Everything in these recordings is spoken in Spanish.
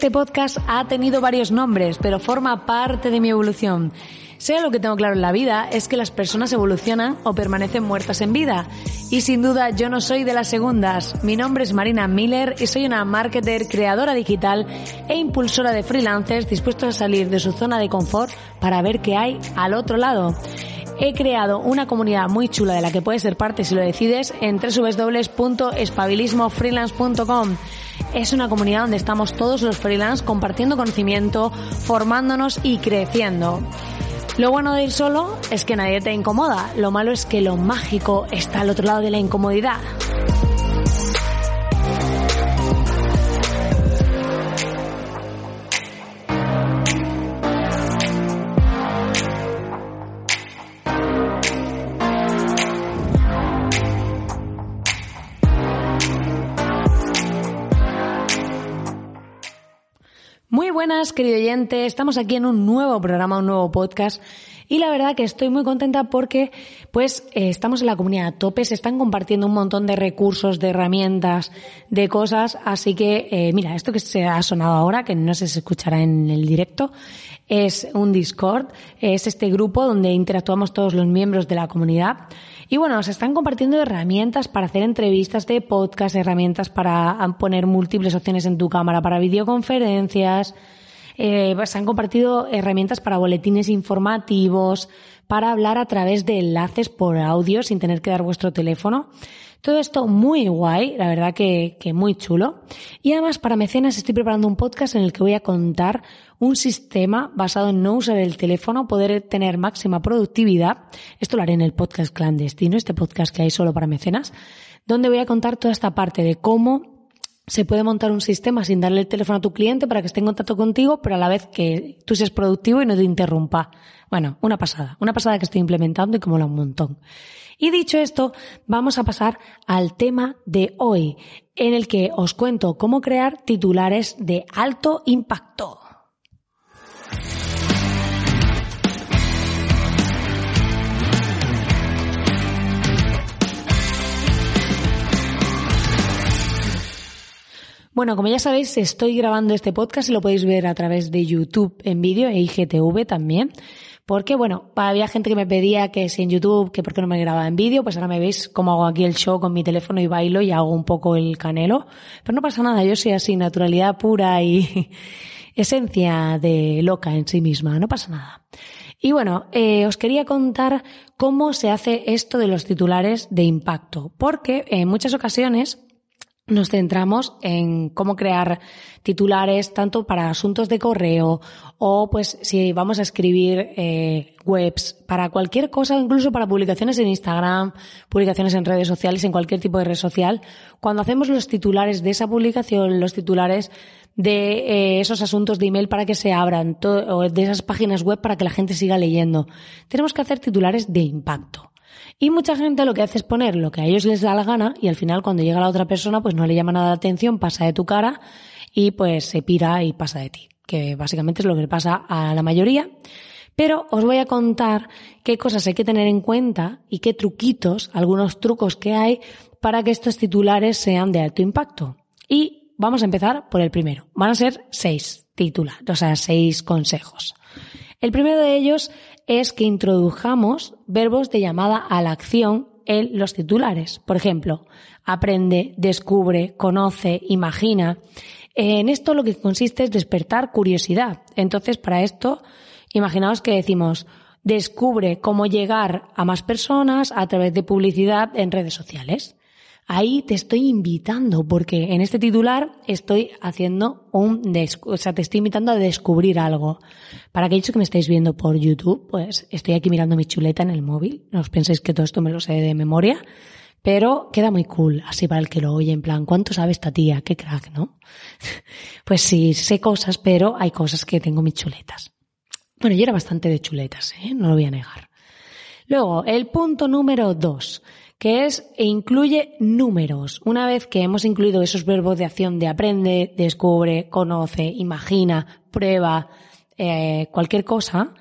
Este podcast ha tenido varios nombres, pero forma parte de mi evolución. Sea lo que tengo claro en la vida es que las personas evolucionan o permanecen muertas en vida. Y sin duda yo no soy de las segundas. Mi nombre es Marina Miller y soy una marketer, creadora digital e impulsora de freelancers dispuestos a salir de su zona de confort para ver qué hay al otro lado he creado una comunidad muy chula de la que puedes ser parte si lo decides en www.espabilismofreelance.com. Es una comunidad donde estamos todos los freelance compartiendo conocimiento, formándonos y creciendo. Lo bueno de ir solo es que nadie te incomoda. Lo malo es que lo mágico está al otro lado de la incomodidad. Buenas, querido oyente. Estamos aquí en un nuevo programa, un nuevo podcast. Y la verdad que estoy muy contenta porque, pues, eh, estamos en la comunidad a tope, se están compartiendo un montón de recursos, de herramientas, de cosas. Así que, eh, mira, esto que se ha sonado ahora, que no se escuchará en el directo, es un Discord. Es este grupo donde interactuamos todos los miembros de la comunidad. Y bueno, se están compartiendo herramientas para hacer entrevistas de podcast, herramientas para poner múltiples opciones en tu cámara, para videoconferencias. Eh, se han compartido herramientas para boletines informativos, para hablar a través de enlaces por audio sin tener que dar vuestro teléfono. Todo esto muy guay, la verdad que, que, muy chulo. Y además para mecenas estoy preparando un podcast en el que voy a contar un sistema basado en no usar el teléfono, poder tener máxima productividad. Esto lo haré en el podcast clandestino, este podcast que hay solo para mecenas, donde voy a contar toda esta parte de cómo se puede montar un sistema sin darle el teléfono a tu cliente para que esté en contacto contigo, pero a la vez que tú seas productivo y no te interrumpa. Bueno, una pasada, una pasada que estoy implementando y como la un montón. Y dicho esto, vamos a pasar al tema de hoy, en el que os cuento cómo crear titulares de alto impacto. Bueno, como ya sabéis, estoy grabando este podcast y lo podéis ver a través de YouTube en vídeo e IGTV también. Porque, bueno, había gente que me pedía que si en YouTube, que por qué no me grababa en vídeo, pues ahora me veis cómo hago aquí el show con mi teléfono y bailo y hago un poco el canelo. Pero no pasa nada, yo soy así, naturalidad pura y esencia de loca en sí misma, no pasa nada. Y bueno, eh, os quería contar cómo se hace esto de los titulares de impacto, porque en muchas ocasiones nos centramos en cómo crear titulares tanto para asuntos de correo o pues si vamos a escribir eh, webs para cualquier cosa, incluso para publicaciones en Instagram, publicaciones en redes sociales, en cualquier tipo de red social, cuando hacemos los titulares de esa publicación, los titulares de eh, esos asuntos de email para que se abran, o de esas páginas web para que la gente siga leyendo, tenemos que hacer titulares de impacto. Y mucha gente lo que hace es poner lo que a ellos les da la gana y al final cuando llega la otra persona pues no le llama nada la atención, pasa de tu cara y pues se pira y pasa de ti, que básicamente es lo que le pasa a la mayoría. Pero os voy a contar qué cosas hay que tener en cuenta y qué truquitos, algunos trucos que hay para que estos titulares sean de alto impacto. Y vamos a empezar por el primero. Van a ser seis titulares, o sea, seis consejos. El primero de ellos es que introdujamos verbos de llamada a la acción en los titulares. Por ejemplo, aprende, descubre, conoce, imagina. En esto lo que consiste es despertar curiosidad. Entonces, para esto, imaginaos que decimos, descubre cómo llegar a más personas a través de publicidad en redes sociales. Ahí te estoy invitando, porque en este titular estoy haciendo un, o sea, te estoy invitando a descubrir algo. Para aquellos que me estáis viendo por YouTube, pues estoy aquí mirando mi chuleta en el móvil. No os penséis que todo esto me lo sé de memoria, pero queda muy cool, así para el que lo oye, en plan, ¿cuánto sabe esta tía? Qué crack, ¿no? pues sí, sé cosas, pero hay cosas que tengo mis chuletas. Bueno, yo era bastante de chuletas, ¿eh? No lo voy a negar. Luego, el punto número dos que es e incluye números. Una vez que hemos incluido esos verbos de acción de aprende, descubre, conoce, imagina, prueba, eh, cualquier cosa,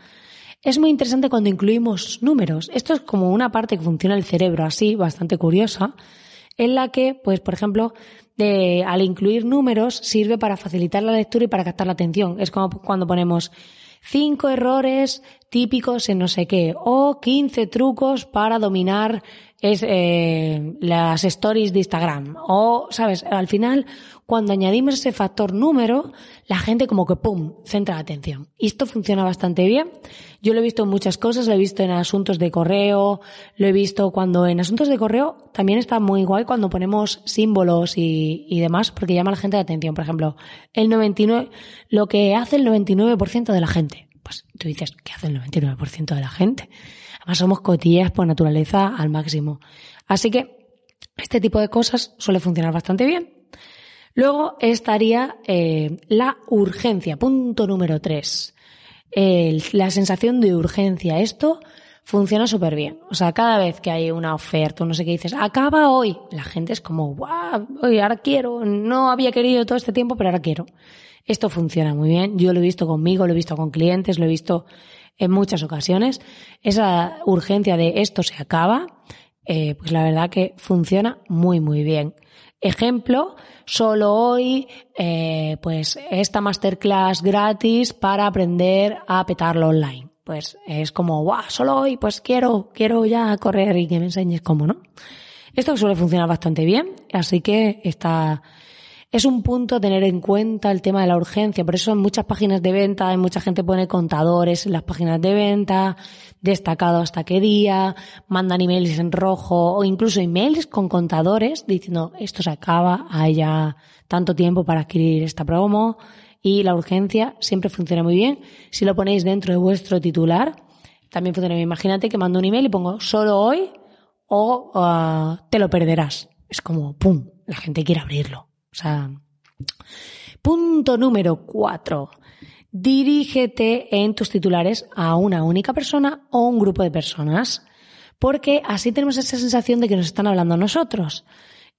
es muy interesante cuando incluimos números. Esto es como una parte que funciona el cerebro así, bastante curiosa, en la que, pues, por ejemplo, de, al incluir números sirve para facilitar la lectura y para captar la atención. Es como cuando ponemos cinco errores típicos en no sé qué o 15 trucos para dominar es eh, las stories de Instagram. O, sabes, al final, cuando añadimos ese factor número, la gente como que ¡pum! centra la atención. Y esto funciona bastante bien. Yo lo he visto en muchas cosas, lo he visto en asuntos de correo, lo he visto cuando en asuntos de correo también está muy guay cuando ponemos símbolos y, y demás, porque llama a la gente la atención. Por ejemplo, el 99, lo que hace el 99% de la gente. Pues tú dices, ¿qué hace el 99% de la gente? Somos cotillas por naturaleza al máximo. Así que este tipo de cosas suele funcionar bastante bien. Luego estaría eh, la urgencia, punto número tres. la sensación de urgencia. Esto funciona súper bien. O sea, cada vez que hay una oferta, no sé qué dices, acaba hoy, la gente es como, wow, hoy ahora quiero, no había querido todo este tiempo, pero ahora quiero. Esto funciona muy bien. Yo lo he visto conmigo, lo he visto con clientes, lo he visto en muchas ocasiones. Esa urgencia de esto se acaba, eh, pues la verdad que funciona muy, muy bien. Ejemplo, solo hoy, eh, pues esta masterclass gratis para aprender a petarlo online. Pues es como, guau, solo hoy, pues quiero, quiero ya correr y que me enseñes cómo, ¿no? Esto suele funcionar bastante bien, así que está, es un punto a tener en cuenta el tema de la urgencia. Por eso en muchas páginas de venta, hay mucha gente pone contadores en las páginas de venta, destacado hasta qué día, mandan emails en rojo o incluso emails con contadores diciendo esto se acaba, hay ya tanto tiempo para adquirir esta promo y la urgencia siempre funciona muy bien. Si lo ponéis dentro de vuestro titular, también funciona bien. Imagínate que mando un email y pongo solo hoy o ah, te lo perderás. Es como, ¡pum! La gente quiere abrirlo. O sea, punto número cuatro. Dirígete en tus titulares a una única persona o un grupo de personas, porque así tenemos esa sensación de que nos están hablando a nosotros.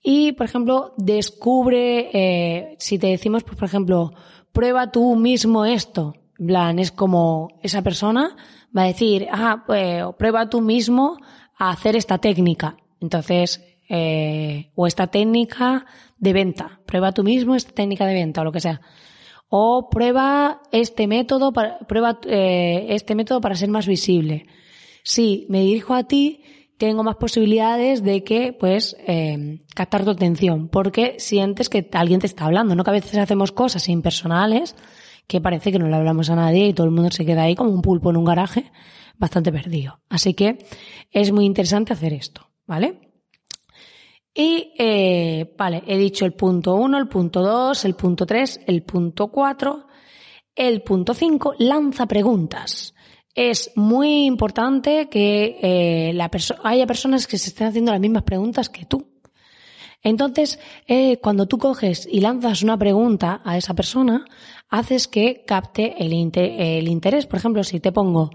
Y, por ejemplo, descubre, eh, si te decimos, pues, por ejemplo, prueba tú mismo esto. En plan, es como esa persona va a decir, ah, pues, prueba tú mismo a hacer esta técnica. Entonces, eh, o esta técnica de venta. Prueba tú mismo esta técnica de venta o lo que sea. O prueba este método para, prueba eh, este método para ser más visible. Si me dirijo a ti, tengo más posibilidades de que, pues, eh, captar tu atención, porque sientes que alguien te está hablando, ¿no? Que a veces hacemos cosas impersonales que parece que no le hablamos a nadie y todo el mundo se queda ahí como un pulpo en un garaje, bastante perdido. Así que es muy interesante hacer esto, ¿vale? Y, eh, vale, he dicho el punto 1, el punto 2, el punto 3, el punto 4, el punto 5, lanza preguntas. Es muy importante que eh, haya personas que se estén haciendo las mismas preguntas que tú. Entonces, eh, cuando tú coges y lanzas una pregunta a esa persona, haces que capte el, el interés. Por ejemplo, si te pongo,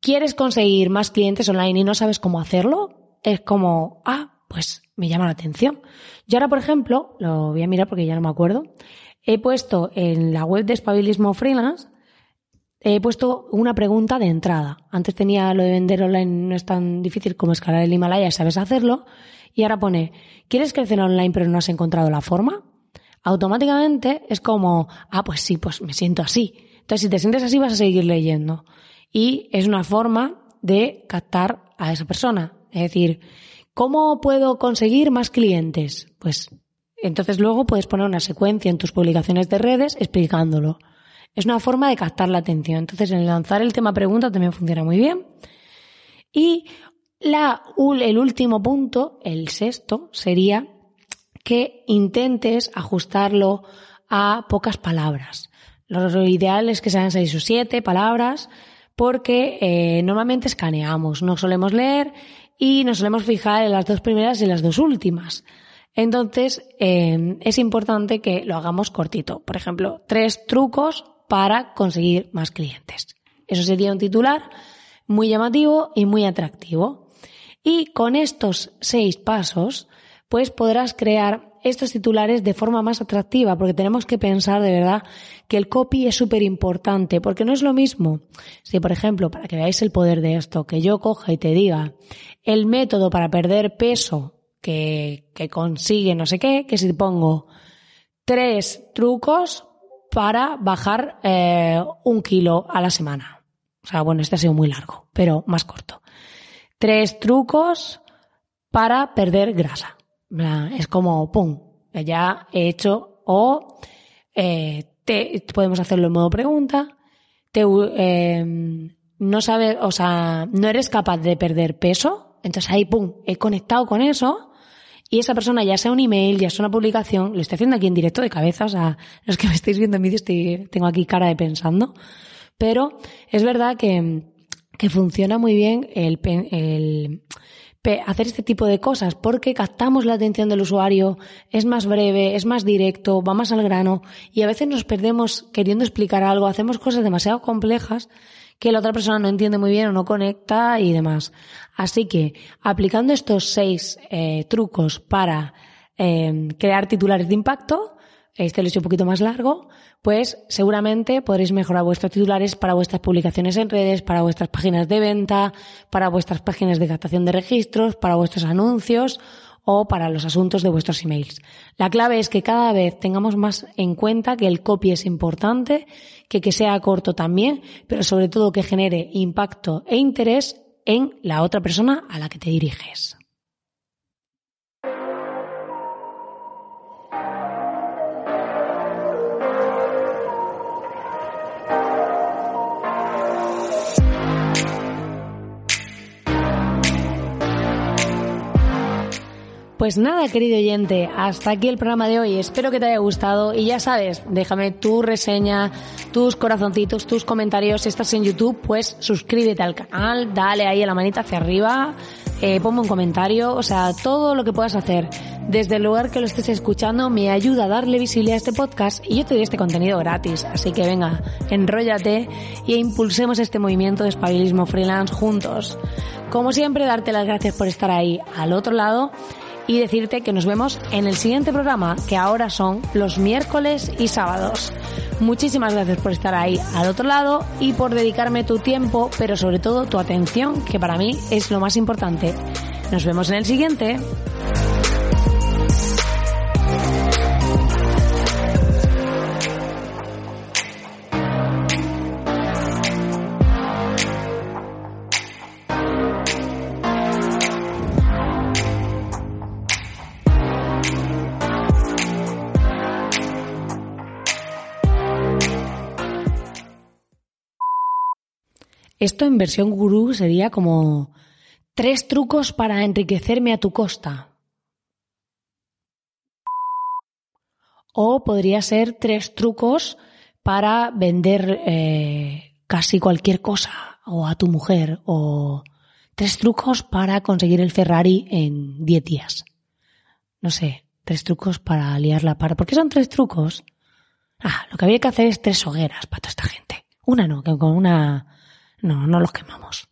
¿quieres conseguir más clientes online y no sabes cómo hacerlo? Es como, ah, pues me llama la atención. Yo ahora, por ejemplo, lo voy a mirar porque ya no me acuerdo, he puesto en la web de Espabilismo Freelance, he puesto una pregunta de entrada. Antes tenía lo de vender online, no es tan difícil como escalar el Himalaya, sabes hacerlo. Y ahora pone, ¿quieres crecer online pero no has encontrado la forma? Automáticamente es como, ah, pues sí, pues me siento así. Entonces, si te sientes así, vas a seguir leyendo. Y es una forma de captar a esa persona. Es decir, ¿Cómo puedo conseguir más clientes? Pues entonces luego puedes poner una secuencia en tus publicaciones de redes explicándolo. Es una forma de captar la atención. Entonces, en lanzar el tema pregunta también funciona muy bien. Y el último punto, el sexto, sería que intentes ajustarlo a pocas palabras. Lo ideal es que sean seis o siete palabras porque eh, normalmente escaneamos, no solemos leer y nos solemos fijar en las dos primeras y las dos últimas. Entonces, eh, es importante que lo hagamos cortito. Por ejemplo, tres trucos para conseguir más clientes. Eso sería un titular muy llamativo y muy atractivo. Y con estos seis pasos, pues podrás crear estos titulares de forma más atractiva, porque tenemos que pensar de verdad que el copy es súper importante, porque no es lo mismo si, por ejemplo, para que veáis el poder de esto, que yo coja y te diga el método para perder peso que, que consigue no sé qué, que si pongo tres trucos para bajar eh, un kilo a la semana. O sea, bueno, este ha sido muy largo, pero más corto. Tres trucos para perder grasa. Es como, ¡pum! Ya he hecho. O eh, te, podemos hacerlo en modo pregunta. Te, eh, no sabes, o sea, no eres capaz de perder peso. Entonces ahí, ¡pum! He conectado con eso. Y esa persona, ya sea un email, ya sea una publicación, lo estoy haciendo aquí en directo de cabeza, o sea, los que me estáis viendo en vídeo estoy, tengo aquí cara de pensando. Pero es verdad que, que funciona muy bien el, el, hacer este tipo de cosas porque captamos la atención del usuario, es más breve, es más directo, va más al grano y a veces nos perdemos queriendo explicar algo, hacemos cosas demasiado complejas que la otra persona no entiende muy bien o no conecta y demás. Así que aplicando estos seis eh, trucos para eh, crear titulares de impacto, este lo he hecho un poquito más largo, pues seguramente podréis mejorar vuestros titulares para vuestras publicaciones en redes, para vuestras páginas de venta, para vuestras páginas de captación de registros, para vuestros anuncios o para los asuntos de vuestros emails. La clave es que cada vez tengamos más en cuenta que el copy es importante, que que sea corto también, pero sobre todo que genere impacto e interés en la otra persona a la que te diriges. Pues nada, querido oyente, hasta aquí el programa de hoy. Espero que te haya gustado y ya sabes, déjame tu reseña, tus corazoncitos, tus comentarios. Si estás en YouTube, pues suscríbete al canal, dale ahí a la manita hacia arriba, eh, ponme un comentario, o sea, todo lo que puedas hacer desde el lugar que lo estés escuchando me ayuda a darle visibilidad a este podcast y yo te doy este contenido gratis. Así que venga, enróllate y impulsemos este movimiento de espabilismo freelance juntos. Como siempre, darte las gracias por estar ahí al otro lado y decirte que nos vemos en el siguiente programa, que ahora son los miércoles y sábados. Muchísimas gracias por estar ahí al otro lado y por dedicarme tu tiempo, pero sobre todo tu atención, que para mí es lo más importante. Nos vemos en el siguiente. Esto en versión gurú sería como tres trucos para enriquecerme a tu costa. O podría ser tres trucos para vender eh, casi cualquier cosa o a tu mujer o tres trucos para conseguir el Ferrari en 10 días. No sé, tres trucos para liarla para. ¿Por qué son tres trucos? Ah, lo que había que hacer es tres hogueras para toda esta gente. Una no, que con una no, no los quemamos.